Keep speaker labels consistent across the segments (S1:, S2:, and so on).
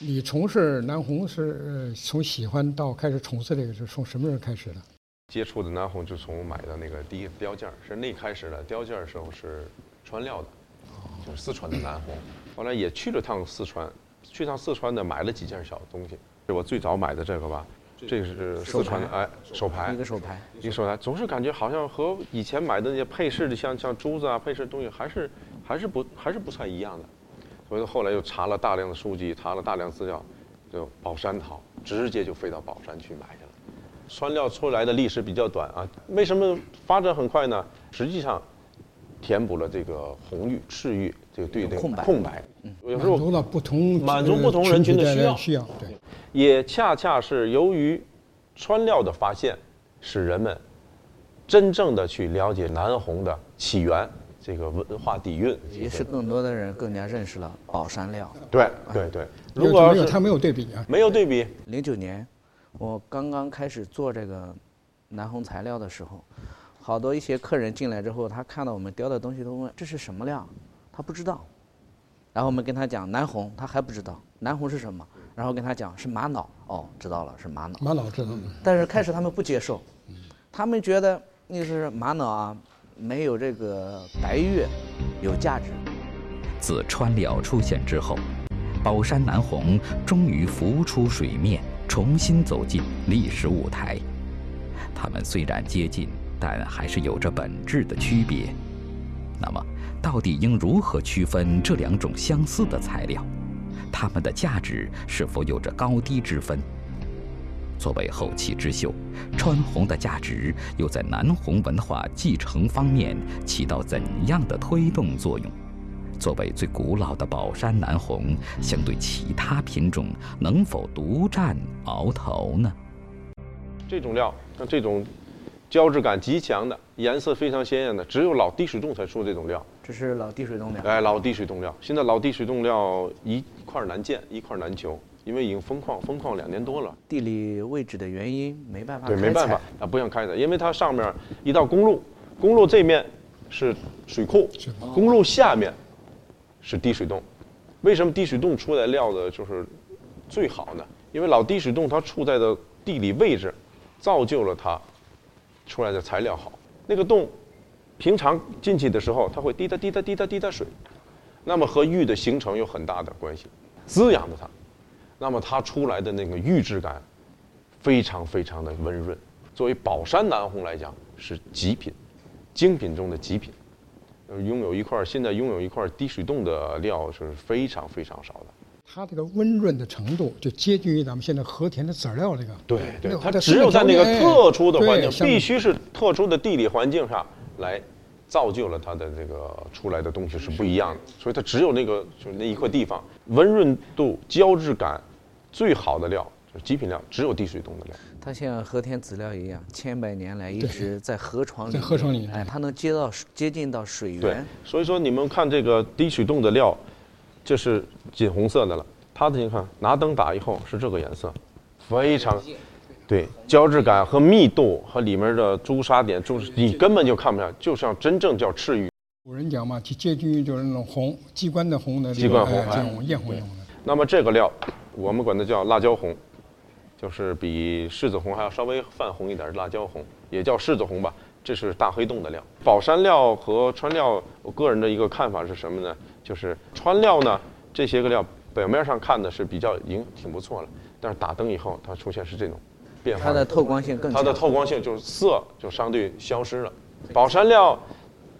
S1: 你从事南红是呃从喜欢到开始从事这个是从什么时候开始的？
S2: 接触的南红就从买的那个第一雕件儿是那开始的，雕件儿的时候是川料的，就是四川的南红。后来也去了趟四川，去趟四川的买了几件小东西。是我最早买的这个吧，这个是四川的哎手牌
S3: 一，个手牌，
S2: 一个手牌，总是感觉好像和以前买的那些配饰的像像珠子啊配饰的东西还是还是不还是不太一样的。所以说后来又查了大量的书籍，查了大量资料，就宝山陶，直接就飞到宝山去买去了。川料出来的历史比较短啊，为什么发展很快呢？实际上，填补了这个红玉、赤玉这个对这个
S3: 空白
S2: 空白。有时候
S1: 满足了不同
S2: 满足不同人群的需要
S1: 需要对。
S2: 也恰恰是由于川料的发现，使人们真正的去了解南红的起源，这个文化底蕴。
S3: 也是更多的人更加认识了宝山料。
S2: 对对对，如果要是
S1: 没有他没有对比啊，
S2: 没有对比，
S3: 零九年，我刚刚开始做这个南红材料的时候，好多一些客人进来之后，他看到我们雕的东西都问这是什么料，他不知道。然后我们跟他讲南红，他还不知道南红是什么，然后跟他讲是玛瑙，哦，知道了是玛瑙。
S1: 玛瑙知道的。
S3: 但是开始他们不接受，他们觉得那是玛瑙啊，没有这个白玉有价值。
S4: 自川料出现之后，宝山南红终于浮出水面，重新走进历史舞台。它们虽然接近，但还是有着本质的区别。那么，到底应如何区分这两种相似的材料？它们的价值是否有着高低之分？作为后起之秀，川红的价值又在南红文化继承方面起到怎样的推动作用？作为最古老的宝山南红，相对其他品种，能否独占鳌头呢？
S2: 这种料像这种胶质感极强的、颜色非常鲜艳的，只有老滴水洞才出这种料。
S3: 这是老滴水洞料。
S2: 哎，老滴水洞料，现在老滴水洞料一块难见，一块难求，因为已经封矿，封矿两年多了。
S3: 地理位置的原因，没办法
S2: 对，没办法，啊，不想开采，因为它上面一道公路，公路这面是水库，公路下面是滴水洞。为什么滴水洞出来料的就是最好呢？因为老滴水洞它处在的地理位置，造就了它出来的材料好。那个洞平常进去的时候，它会滴答滴答滴答滴答水，那么和玉的形成有很大的关系，滋养着它。那么它出来的那个玉质感非常非常的温润。作为宝山南红来讲，是极品，精品中的极品。呃，拥有一块现在拥有一块滴水洞的料是非常非常少的。
S1: 它这个温润的程度就接近于咱们现在和田的籽料这个。
S2: 对对，它只有在那个特殊的环境，必须是特殊的地理环境上来造就了它的这个出来的东西是不一样的。所以它只有那个就是那一块地方，温润度、胶质感最好的料就是极品料，只有滴水洞的料。
S3: 它像和田籽料一样，千百年来一直在河床里
S1: 在，河床里
S3: 哎，它能接到接近到水
S2: 对
S3: 源，，
S2: 所以说你们看这个滴水洞的料，就是锦红色的了。它的你看拿灯打以后是这个颜色，非常对胶质感和密度和里面的朱砂点，就是你根本就看不上，就像真正叫赤玉。
S1: 古人讲嘛，就接近于就是那种红鸡冠的红的这个
S2: 鸡冠红哎
S1: 哎这种艳红用的。
S2: 那么这个料，我们管它叫辣椒红，就是比柿子红还要稍微泛红一点，辣椒红也叫柿子红吧。这是大黑洞的料。宝山料和川料，我个人的一个看法是什么呢？就是川料呢，这些个料表面上看的是比较已经挺不错了，但是打灯以后，它出现是这种变化。
S3: 它的透光性更。
S2: 它的透光性就是色就相对消失了。宝山料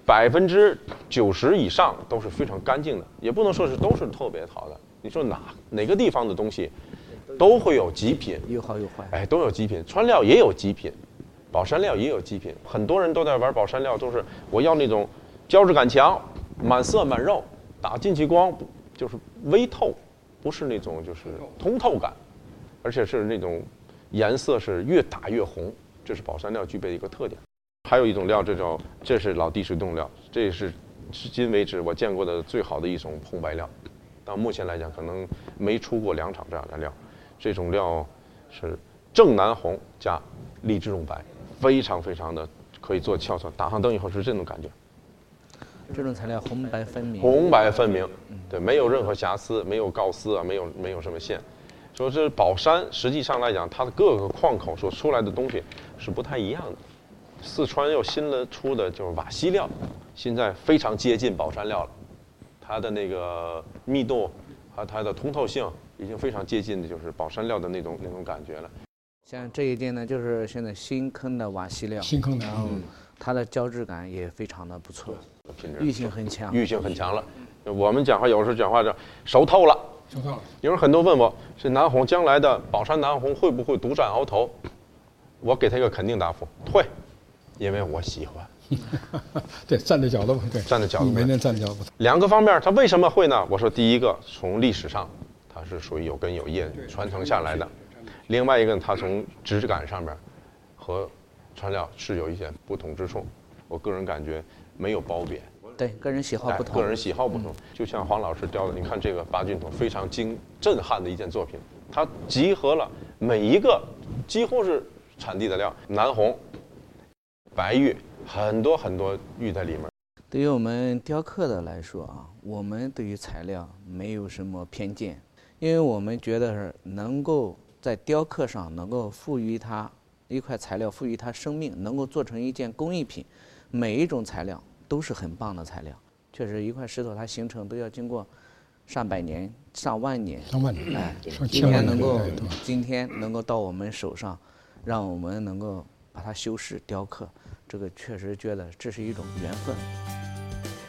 S2: 百分之九十以上都是非常干净的，也不能说是都是特别好的。你说哪哪个地方的东西都会有极品，
S3: 有好有坏。
S2: 哎，都有极品。川料也有极品，宝山料也有极品。很多人都在玩宝山料，都是我要那种胶质感强、满色满肉，打进去光就是微透，不是那种就是通透感，而且是那种颜色是越打越红，这是宝山料具备的一个特点。还有一种料，这叫这是老地水冻料，这也是至今为止我见过的最好的一种红白料。到目前来讲，可能没出过两场这样的料。这种料是正南红加荔枝绒白，非常非常的可以做翘色。打上灯以后是这种感觉。
S3: 这种材料红白分明。
S2: 红白分明，对，没有任何瑕疵，没有锆丝啊，没有没有什么线。说这宝山实际上来讲，它的各个矿口所出来的东西是不太一样的。四川又新了出的就是瓦西料，现在非常接近宝山料了，它的那个密度和它的通透性已经非常接近的，就是宝山料的那种那种感觉了。
S3: 像这一件呢，就是现在新坑的瓦西料，
S1: 新坑的
S3: 然后它的胶质感也非常的不错，
S2: 品质
S3: 玉性很强。
S2: 玉性很强了。我们讲话有时候讲话叫熟透了。
S1: 熟透了。
S2: 有人很多问我，是南红将来的宝山南红会不会独占鳌头？我给他一个肯定答复，会，因为我喜欢。
S1: 对，站的角度不对，
S2: 站的角度不对
S1: 每天站的角度。
S2: 两个方面，它为什么会呢？我说第一个，从历史上它是属于有根有叶传承下来的；另外一个，它从质感上面和川料是有一些不同之处。我个人感觉没有褒贬。
S3: 对，个人喜好不同。
S2: 哎个人喜好不同。就像黄老师雕的，你看这个八骏图非常惊震撼的一件作品，它集合了每一个几乎是产地的料，南红、白玉，很多很多玉在里面。
S3: 对于我们雕刻的来说啊，我们对于材料没有什么偏见，因为我们觉得是能够在雕刻上能够赋予它一块材料，赋予它生命，能够做成一件工艺品，每一种材料都是很棒的材料。确实，一块石头它形成都要经过上百年、上万年。
S1: 上万年，
S3: 哎，
S1: 上
S3: 今
S1: 千年
S3: 天能够今天能够到我们手上，让我们能够把它修饰雕刻，这个确实觉得这是一种缘分。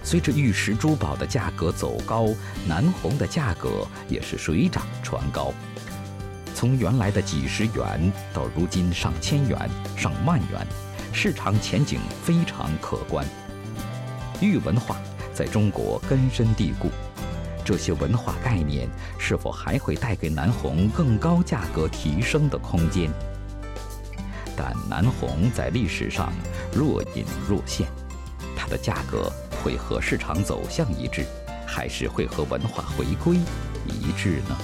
S4: 随着玉石珠宝的价格走高，南红的价格也是水涨船高。从原来的几十元到如今上千元、上万元，市场前景非常可观。玉文化在中国根深蒂固，这些文化概念是否还会带给南红更高价格提升的空间？但南红在历史上若隐若现，它的价格会和市场走向一致，还是会和文化回归一致呢？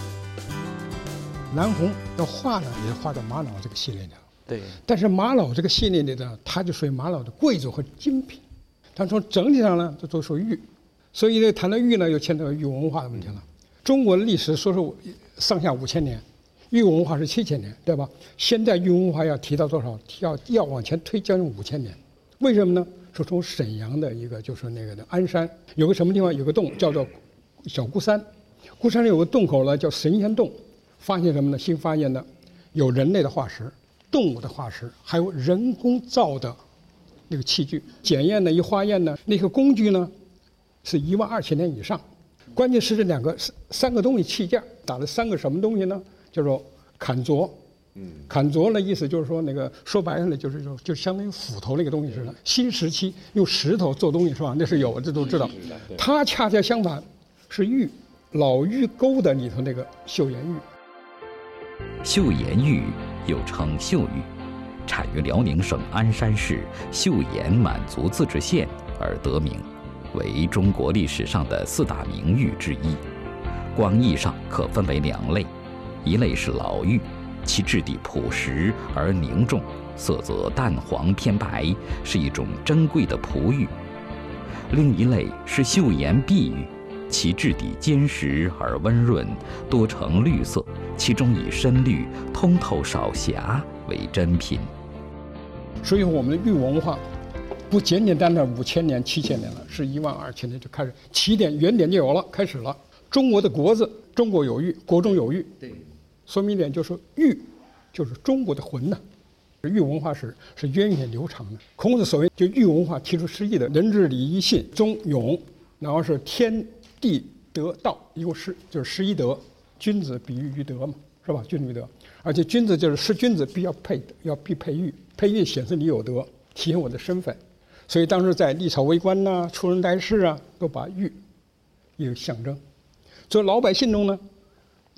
S1: 南红要画呢，也是画到玛瑙这个系列里了。
S3: 对，
S1: 但是玛瑙这个系列里呢，它就属于玛瑙的贵族和精品。但从整体上呢，这都属于玉，所以呢，谈到玉呢，又牵扯到玉文化的问题了。中国的历史说是上下五千年，玉文化是七千年，对吧？现在玉文化要提到多少？要要往前推将近五千年。为什么呢？是从沈阳的一个就是那个的鞍山有个什么地方有个洞叫做小孤山，孤山上有个洞口呢叫神仙洞，发现什么呢？新发现的有人类的化石、动物的化石，还有人工造的那个器具。检验呢，一化验呢，那个工具呢，是一万二千年以上。关键是这两个三三个东西器件打了三个什么东西呢？叫做坎琢。嗯，砍琢呢意思就是说，那个说白了呢，就是说，就相当于斧头那个东西似的。新时期用石头做东西是吧？那是有，这都知道。它恰恰相反，是玉，老玉沟的里头那个岫岩玉。
S4: 岫岩玉又称岫玉，产于辽宁省鞍山市岫岩满族自治县而得名，为中国历史上的四大名玉之一。广义上可分为两类，一类是老玉，其质地朴实而凝重，色泽淡黄偏白，是一种珍贵的璞玉；另一类是岫岩碧玉。其质地坚实而温润，多呈绿色，其中以深绿、通透少瑕为珍品。
S1: 所以我们的玉文化不简简单单五千年、七千年了，是一万二千年就开始起点原点就有了，开始了。中国的国字，中国有玉，国中有玉，
S3: 对，
S1: 说明一点就是玉就是中国的魂呐、玉文化史是源远流长的。孔子所谓就玉文化提出诗意的仁智礼义信忠勇，然后是天地德道，一共十就是十一德。君子比喻于德嘛，是吧？君子于德，而且君子就是识君子必要配要必配玉，配玉显示你有德，体现我的身份。所以当时在历朝为官呐、出人待事啊，都把玉一个象征。所以老百姓中呢，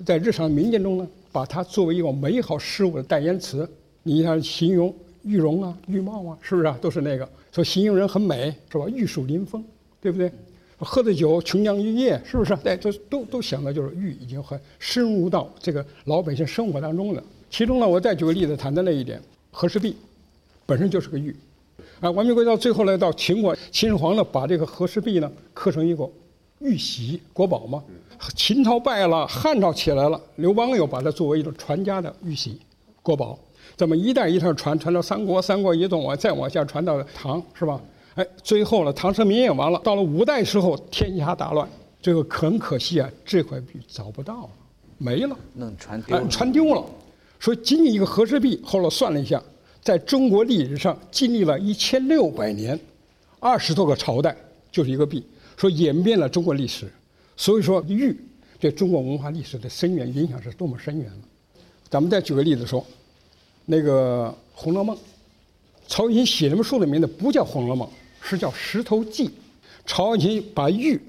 S1: 在日常民间中呢，把它作为一个美好事物的代言词。你像形容玉容啊、玉貌啊，是不是啊？都是那个说形容人很美，是吧？玉树临风，对不对？喝的酒琼浆玉液，是不是？哎，这都都想到就是玉已经很深入到这个老百姓生活当中了。其中呢，我再举个例子谈的那一点，和氏璧本身就是个玉，啊，完璧归到最后呢，到秦国，秦始皇呢把这个和氏璧呢刻成一个玉玺国宝嘛。秦朝败了，汉朝起来了，刘邦又把它作为一种传家的玉玺国宝，这么一代一代传，传到三国，三国一动往再往下传到唐，是吧？哎，最后呢，唐盛明也完了，到了五代时候，天下大乱，最后很可惜啊，这块璧找不到了，没了，
S3: 弄传丢
S1: 哎
S3: 了，
S1: 传丢了。说仅仅一个和氏璧，后来算了一下，在中国历史上经历了一千六百年，二十多个朝代，就是一个璧，说演变了中国历史。所以说玉对中国文化历史的深远影响是多么深远了。咱们再举个例子说，那个《红楼梦》，曹雪芹写那本书的名字不叫《红楼梦》，是叫《石头记》。曹雪芹把玉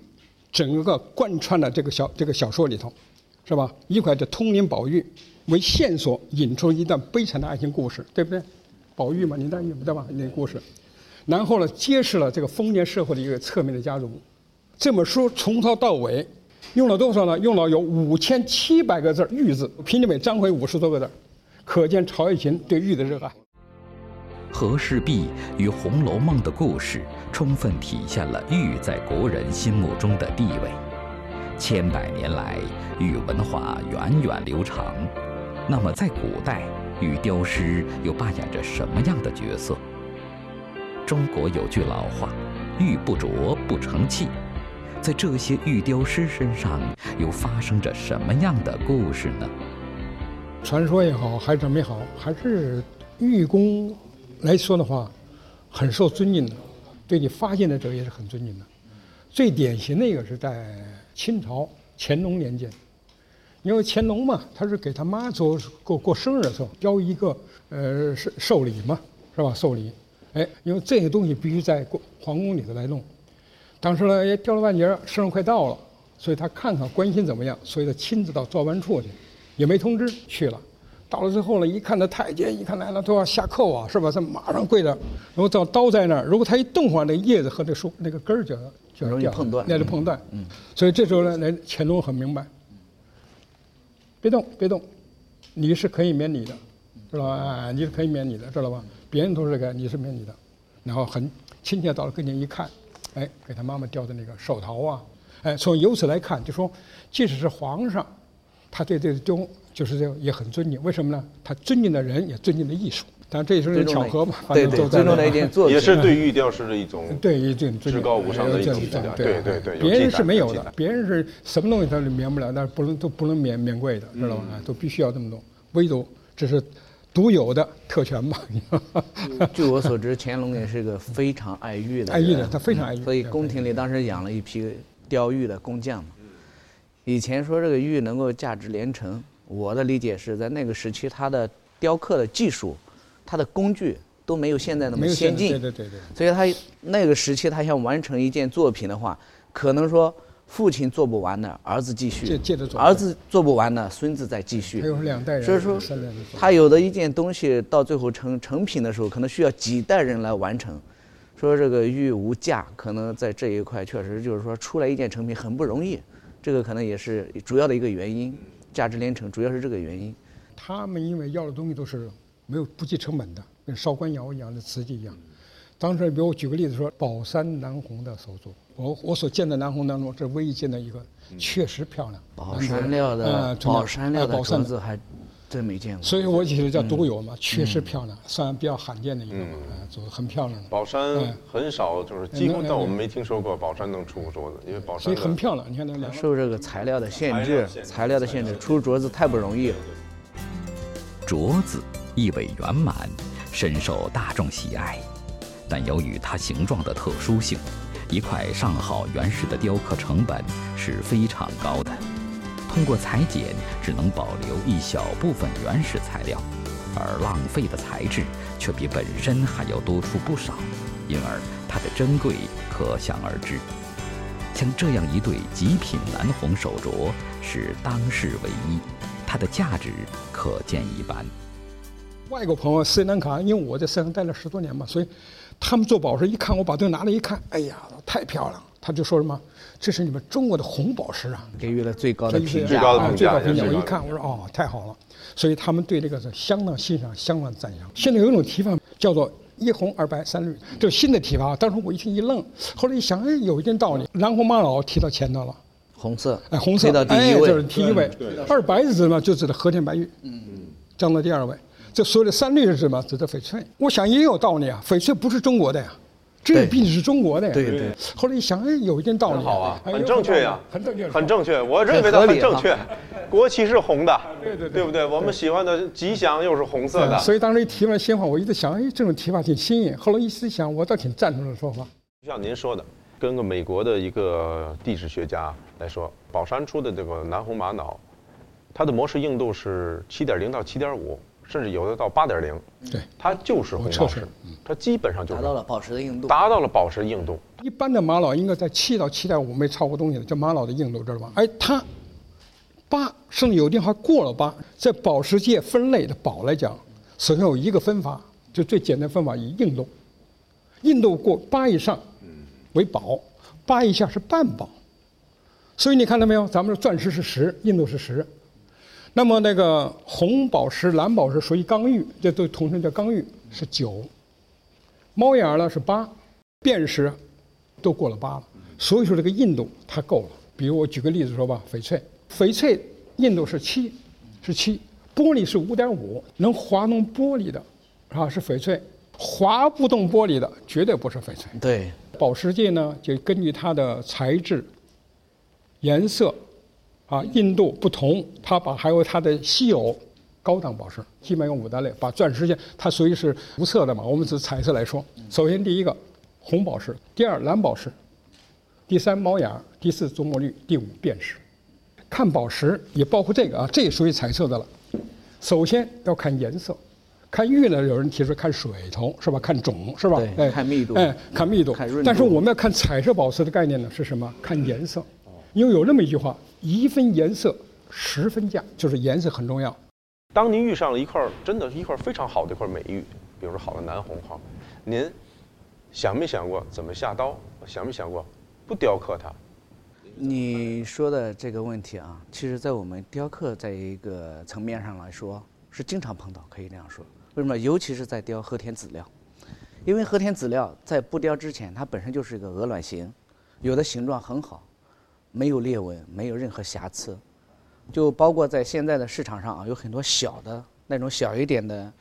S1: 整个贯穿了这个小这个小说里头，是吧？一块的通灵宝玉为线索，引出一段悲惨的爱情故事，对不对？宝玉嘛，林黛玉对吧？那个故事，然后呢，揭示了这个封建社会的一个侧面的加入。这本书从头到尾用了多少呢？用了有五千七百个字玉字，平均每章回五十多个字，可见曹雪芹对玉的热爱。
S4: 和氏璧与《红楼梦》的故事，充分体现了玉在国人心目中的地位。千百年来，玉文化源远流长。那么，在古代，玉雕师又扮演着什么样的角色？中国有句老话：“玉不琢不成器。”在这些玉雕师身上，又发生着什么样的故事呢？
S1: 传说也好，还是怎么也好，还是玉工来说的话，很受尊敬的，对你发现的者也是很尊敬的。最典型的一个是在清朝乾隆年间，因为乾隆嘛，他是给他妈做过过生日的时候雕一个呃寿寿礼嘛，是吧？寿礼，哎，因为这些东西必须在皇宫里头来弄。当时呢也掉了半截儿，生日快到了，所以他看看关心怎么样，所以他亲自到造办处去，也没通知去了。到了之后呢，一看那太监一看来了都要下扣啊，是吧？他马上跪着，然后到刀在那儿，如果他一动的话，那叶子和那树那个根儿就就，
S3: 容易碰断
S1: 那就碰断。嗯，所以这时候呢，那乾隆很明白，别动，别动，你是可以免礼的，知道吧？你是可以免礼的，知道吧？别人都是这个，你是免礼的。然后很亲切到了跟前一看，哎，给他妈妈雕的那个手桃啊，哎，从由此来看，就说即使是皇上，他对这个雕就是这个也很尊敬。为什么呢？他尊敬的人，也尊敬的艺术。当然这也是巧合嘛，反
S3: 对对，
S1: 正都在那
S3: 尊重的一件作品，
S2: 也是对玉雕师的一种
S1: 对一种
S2: 至高无上的一种
S1: 对对
S2: 对
S1: 别人是没有的别人是什么东西他都免不了，但是不能都不能免免贵的，知道吧？
S2: 嗯
S1: 哎都必须要这么弄，唯独这是独有的特权吧。
S3: 据我所知，乾隆也是个非常爱玉的人，
S1: 爱玉的，他非常爱玉，
S3: 所以宫廷里当时养了一批雕玉的工匠嘛。以前说这个玉能够价值连城，我的理解是在那个时期，它的雕刻的技术、它的工具都没有现在那么先进，
S1: 对对对对。
S3: 所以他那个时期他想完成一件作品的话，可能说父亲做不完的，儿子继续
S1: 接接着；做
S3: 儿子做不完的，孙子再继续
S1: 还。有两代人，
S3: 所以说他有的一件东西到最后成成品的时候，可能需要几代人来完成。说这个玉无价，可能在这一块确实就是说出来一件成品很不容易，这个可能也是主要的一个原因。价值连城主要是这个原因。
S1: 他们因为要的东西都是没有不计成本的，跟烧官窑一样的瓷器一样。当时，比如我举个例子说，宝山南红的手作，我我所见的南红当中，这唯一见的一个，确实漂亮。
S3: 宝山料的
S1: 呃
S3: 宝山料的
S1: 哎宝山
S3: 镯子还真没见过。
S1: 所以我觉得叫独有
S3: 嗯
S1: 嘛，确实漂亮，算比较罕见的一个嘛，很漂亮的，
S2: 宝山
S1: 嗯
S2: 很少，就是几乎，但我们没听说过宝山能出镯子，因为宝山所
S1: 以很漂亮。你看那个，
S3: 受这个材料的限制，材料的限制，出镯子太不容易了。
S4: 镯子意味圆满，深受大众喜爱。但由于它形状的特殊性，一块上好原石的雕刻成本是非常高的。通过裁剪，只能保留一小部分原始材料，而浪费的材质却比本身还要多出不少，因而它的珍贵可想而知。像这样一对极品蓝红手镯是当世唯一，它的价值可见一斑。
S1: 外国朋友斯里兰卡，因为我在斯里兰卡待了十多年嘛，所以他们做宝石一看我把东西拿来一看，哎呀，太漂亮了！他就说什么：“这是你们中国的红宝石啊！”
S3: 给予了最高的评价。
S1: 啊
S2: 最高的评价
S1: 我一看，我说哦，太好了。所以他们对这个是相当欣赏，相当赞扬。现在有一种提法叫做一红二白三绿，这是新的提法。当时我一听一愣，后来一想，哎，有一定道理。南红玛瑙提到前头了，
S3: 红色，
S1: 哎，红色
S3: 推到第
S1: 哎，
S3: 一位，
S1: 这是第一位。二白是什么？就指的和田白玉，嗯嗯，降到第二位。这所有的三绿是什么？指的翡翠。我想也有道理啊，翡翠不是中国的呀，这
S3: 对
S1: 毕竟是中国的呀。
S3: 对对。
S1: 后来一想，哎，有一定道理。
S2: 很好啊，
S1: 哎
S2: 很正确呀，
S1: 很正确，
S2: 很正确。我认为它
S3: 很
S2: 正确。国旗是红的，
S1: 对对对
S2: 对不对？我们喜欢的吉祥又是红色的。
S1: 所以当时一提完鲜花，我一直想，哎，这种提法挺新颖。后来一思想，我倒挺赞同这说法。
S2: 就像您说的，跟个美国的一个地质学家来说，宝山出的这个南红玛瑙，它的模式硬度是七点零到七点五，甚至有的到八点零，
S1: 对，
S2: 它就是红宝石
S1: 我测试，
S2: 它基本上就是
S3: 达到了宝石的硬度。
S2: 达到了宝石硬度。
S1: 一般的玛瑙应该在七到七点五没超过东西的，这玛瑙的硬度知道吧？哎，它八甚至有的还过了八。在宝石界分类的宝来讲，首先有一个分法，就最简单分法以硬度，硬度过八以上为宝，八以下是半宝。所以你看到没有？咱们的钻石是十，硬度是十。那么那个红宝石、蓝宝石属于刚玉，这都统称叫刚玉，是九。猫眼儿呢是八，辨识都过了八了，所以说这个硬度它够了。比如我举个例子说吧，翡翠，翡翠硬度是七，是七，玻璃是五点五，能滑动玻璃的，啊是翡翠，滑不动玻璃的绝对不是翡翠。
S3: 对，
S1: 宝石界呢，就根据它的材质、颜色、啊印度不同，它把还有它的稀有、高档宝石，基本有五大类。把钻石界它属于是无色的嘛，我们只彩色来说。首先第一个红宝石，第二蓝宝石，第三猫眼儿，第四祖母绿，第五辨识。看宝石也包括这个啊，这也属于彩色的了。首先要看颜色，看玉呢，有人提出看水头是吧？看种是吧？
S3: 对
S1: 哎
S3: 看密度
S1: 哎，看密度但是我们要看彩色宝石的概念呢是什么？看颜色，因为有那么一句话：一分颜色，十分价，就是颜色很重要。
S2: 当您遇上了一块真的是一块非常好的一块美玉，比如说好的南红哈，您想没想过怎么下刀？想没想过不雕刻它？
S3: 你说的这个问题啊，其实在我们雕刻在一个层面上来说是经常碰到，可以这样说。为什么？尤其是在雕和田籽料，因为和田籽料在不雕之前，它本身就是一个鹅卵形，有的形状很好，没有裂纹，没有任何瑕疵。就包括在现在的市场上啊，有很多小的那种小一点的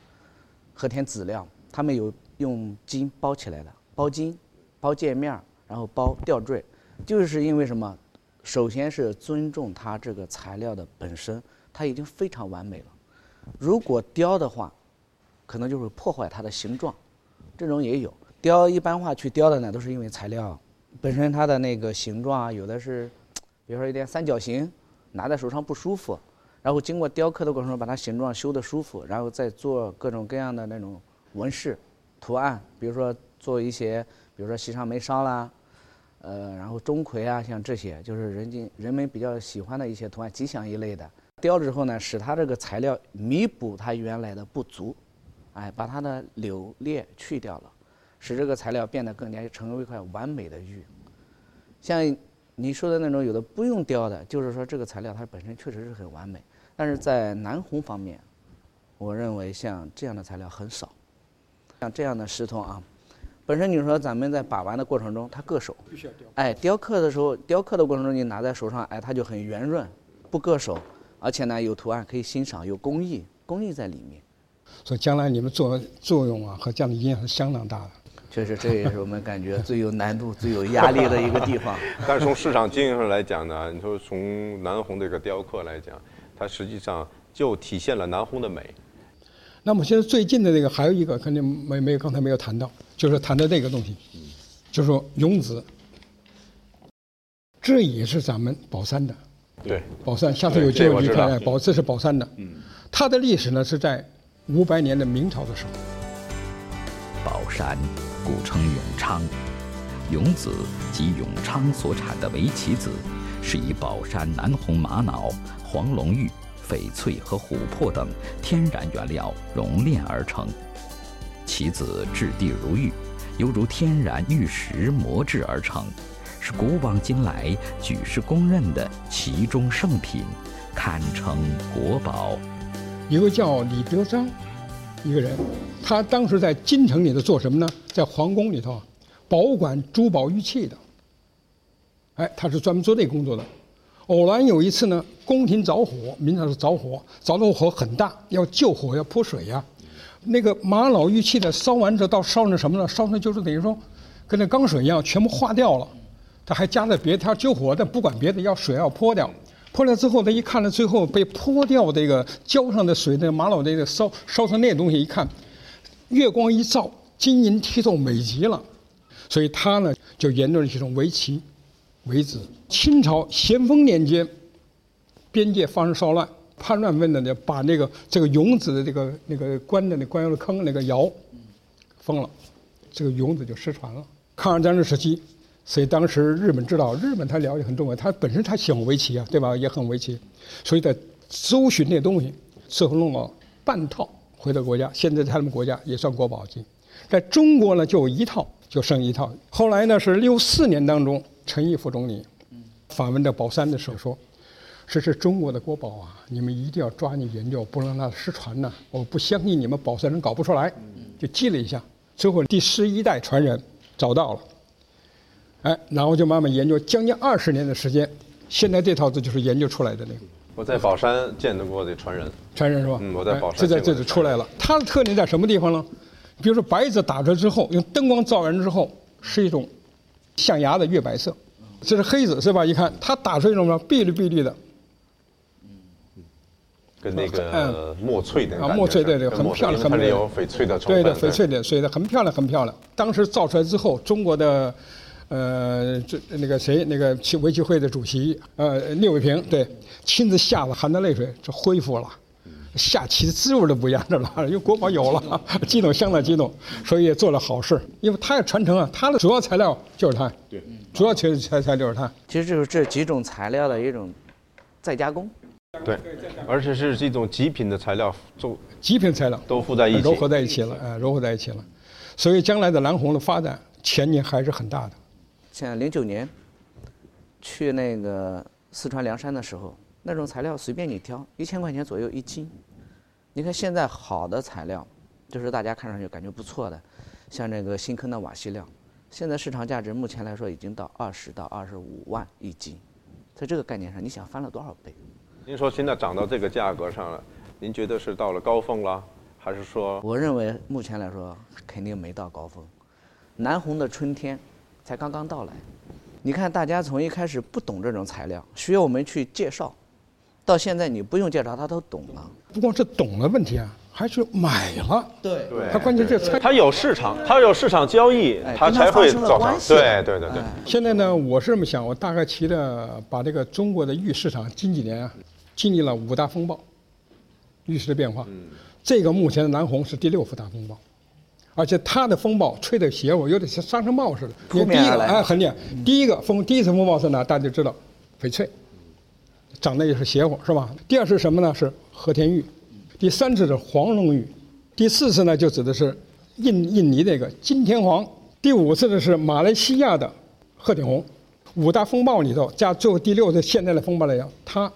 S3: 和田籽料，他们有用金包起来的，包金、包界面，然后包吊坠，就是因为什么？首先是尊重它这个材料的本身，它已经非常完美了。如果雕的话，可能就会破坏它的形状，这种也有。雕一般化去雕的呢，都是因为材料本身它的那个形状啊，有的是，比如说有点三角形，拿在手上不舒服，然后经过雕刻的过程中把它形状修得舒服，然后再做各种各样的那种纹饰、图案，比如说做一些，比如说席上眉梢啦，呃，然后钟馗啊，像这些就是人间人们比较喜欢的一些图案，吉祥一类的。雕了之后呢，使它这个材料弥补它原来的不足，哎，把它的柳裂去掉了，使这个材料变得更加成为一块完美的玉。像你说的那种有的不用雕的，就是说这个材料它本身确实是很完美，但是在南红方面，我认为像这样的材料很少，像这样的石头啊，本身你说咱们在把玩的过程中，它硌手，
S1: 必须要雕。
S3: 哎，雕刻的时候，雕刻的过程中你拿在手上，哎，它就很圆润，不硌手，而且呢有图案可以欣赏，有工艺，工艺在里面。
S1: 所以将来你们作作用啊和这样的影响是相当大的。
S3: 确实，这也是我们感觉最有难度、最有压力的一个地方。
S2: 但是从市场经营上来讲呢，你说从南红这个雕刻来讲，它实际上就体现了南红的美。
S1: 那么现在最近的那个还有一个肯定没没有刚才没有谈到，就是谈到这个东西，就是说永子，这也是咱们宝山的。
S2: 对，
S1: 宝山，下次有机会去看，宝这是宝山的。嗯，它的历史呢是在五百年的明朝的时候。
S4: 宝山，古称永昌，永子即永昌所产的围棋子，是以宝山南红玛瑙、黄龙玉、翡翠和琥珀等天然原料熔炼而成。棋子质地如玉，犹如天然玉石磨制而成，是古往今来举世公认的棋中圣品，堪称国宝。
S1: 一个叫李德章，一个人，他当时在京城里头做什么呢？在皇宫里头保管珠宝玉器的。哎，他是专门做这工作的。偶然有一次呢，宫廷着火，明朝是着火，着的火很大，要救火要泼水呀。那个玛瑙玉器的烧完之后，到烧成什么呢？烧成就是等于说，跟那钢水一样，全部化掉了。他还加了别，他救火，但不管别的，要水要泼掉。泼了之后，他一看了，最后被泼掉这个浇上的水，那玛瑙那个烧烧成那东西，一看，月光一照，晶莹剔透，美极了。所以他呢，就研究了这种围棋。为止。清朝咸丰年间，边界发生骚乱，叛乱分子呢，把那个这个永子的这个那个关的那关窑的坑那个窑封了，这个永子就失传了。抗日战争时期，所以当时日本知道，日本他了解很重要，他本身他喜欢围棋啊，对吧？也很围棋，所以在搜寻那东西，最后弄了半套回到国家，现在他们国家也算国宝级。在中国呢，就一套，就剩一套。后来呢，是六四年当中。陈毅副总理访问到宝山的时候说：“这是中国的国宝啊，你们一定要抓紧研究，不能让它失传呐！我不相信你们宝山人搞不出来。”就记了一下，最后第十一代传人找到了，哎，然后就慢慢研究，将近二十年的时间，现在这套字就是研究出来的那个。
S2: 我在宝山见到过的传人，
S1: 传人是吧？
S2: 嗯，我在宝山。
S1: 这在这就出来了，它的特点在什么地方呢？比如说白纸打出来之后，用灯光照完之后，是一种。象牙的月白色，这是黑子是吧？一看它打出一种什么碧绿碧绿的，
S2: 嗯，跟那个墨翠的
S1: 啊，墨翠对对，很漂亮，很
S2: 有翡翠的
S1: 对对，翡翠的，所以很漂亮，很漂亮。当时造出来之后，中国的，呃，这那个谁，那个围棋会的主席，呃，聂卫平，对，亲自下了含着泪水，这恢复了。下棋的滋味都不一样了，因为国宝有了，激动相当激动，所以也做了好事。因为他要传承啊，他的主要材料就是他，
S2: 对，
S1: 主要材材材料是他。
S3: 其实就是这几种材料的一种再加工，
S2: 对，而且是这种极品的材料做
S1: 极品材料
S2: 都附在一起，
S1: 糅合在一起了，哎，糅合在一起了。所以将来的蓝红的发展前景还是很大的。
S3: 像零九年去那个四川凉山的时候。那种材料随便你挑，一千块钱左右一斤。你看现在好的材料，就是大家看上去感觉不错的，像那个新坑的瓦西料，现在市场价值目前来说已经到二十到二十五万一斤。在这个概念上，你想翻了多少倍？
S2: 您说现在涨到这个价格上了，您觉得是到了高峰了，还是说？
S3: 我认为目前来说肯定没到高峰，南红的春天才刚刚到来。你看大家从一开始不懂这种材料，需要我们去介绍。到现在你不用介绍，他都懂了。
S1: 不光是懂的问题啊，还是买了。
S3: 对，
S1: 他关键这
S2: 他有市场，他有市场交易，他才会造成。对对对对。
S1: 现在呢，我是这么想，我大概提的把这个中国的玉市场近几年啊，经历了五大风暴，玉石的变化。嗯。这个目前的南红是第六幅大风暴，而且它的风暴吹的邪乎，有点像沙尘暴似的。
S3: 第一个
S1: 哎，很厉害。第一个风，第一次风暴是哪？大家就知道，翡翠。长得也是邪乎，是吧？第二是什么呢？是和田玉。第三次是黄龙玉。第四次呢，就指的是印印尼那个金天黄。第五次的是马来西亚的鹤顶红。五大风暴里头加最后第六次现在的风暴来讲，它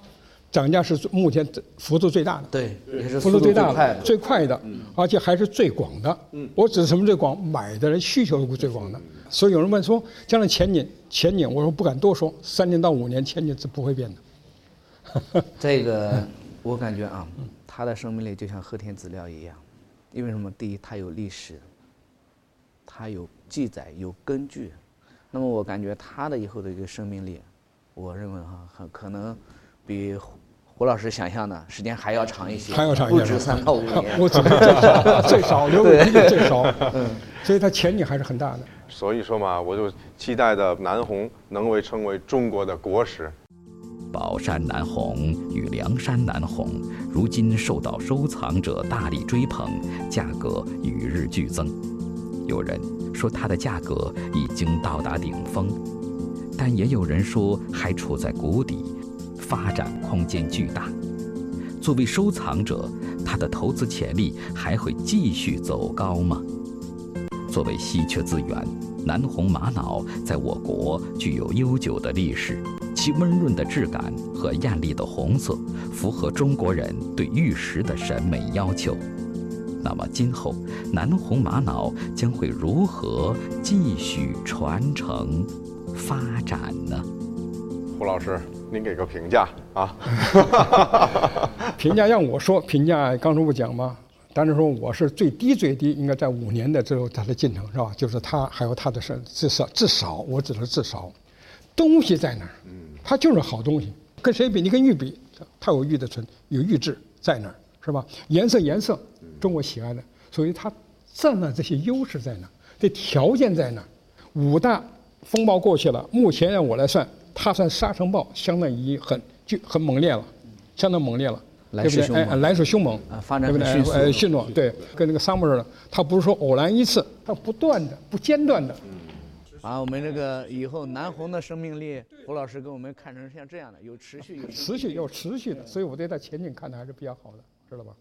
S1: 涨价是目前幅度最大的。
S3: 对，也是
S1: 幅度最大
S3: 的、
S1: 最快的，而且还是最广的。嗯，我指什么最广？买的人需求是最广的。所以有人问说，将来前景前景，我说不敢多说，三年到五年前景是不会变的。
S3: 这个我感觉啊，它的生命力就像和田资料一样，因为什么？第一，它有历史，它有记载，有根据。那么我感觉它的以后的一个生命力，我认为哈，很可能比胡老师想象的时间还要长一些，
S1: 还要长一些，
S3: 不止三到五年。
S1: 最少最少留一个最少，嗯，所以它前景还是很大的。
S2: 所以说嘛，我就期待的南红能为成为中国的国石。
S4: 宝山南红与梁山南红，如今受到收藏者大力追捧，价格与日俱增。有人说它的价格已经到达顶峰，但也有人说还处在谷底，发展空间巨大。作为收藏者，它的投资潜力还会继续走高吗？作为稀缺资源，南红玛瑙在我国具有悠久的历史。其温润的质感和艳丽的红色，符合中国人对玉石的审美要求。那么今后南红玛瑙将会如何继续传承、发展呢？
S2: 胡老师，您给个评价啊？
S1: 评价让我说，评价刚才不讲吗？当然说我是最低最低，应该在五年的之后它的进程是吧？就是它还有它的事至少至少，我指的至少，东西在哪儿，它就是好东西。跟谁比？你跟玉比，它有玉的存，有玉质在那儿是吧？颜色颜色，中国喜爱的，所以它占了这些优势在哪儿，这条件在哪儿。五大风暴过去了，目前让我来算，它算沙尘暴，相当于很就很猛烈了，相当猛烈了。
S3: 来势凶猛
S1: 哎，来势凶猛
S3: 啊发展迅速
S1: 呃，迅猛，对，跟那个 summer 似的，它不是说偶然一次，它不断的、不间断的。
S3: 啊，我们这个以后南红的生命力，胡老师给我们看成像这样的，有持续有
S1: 持续有持续的，所以我对它前景看的还是比较好的，知道吧？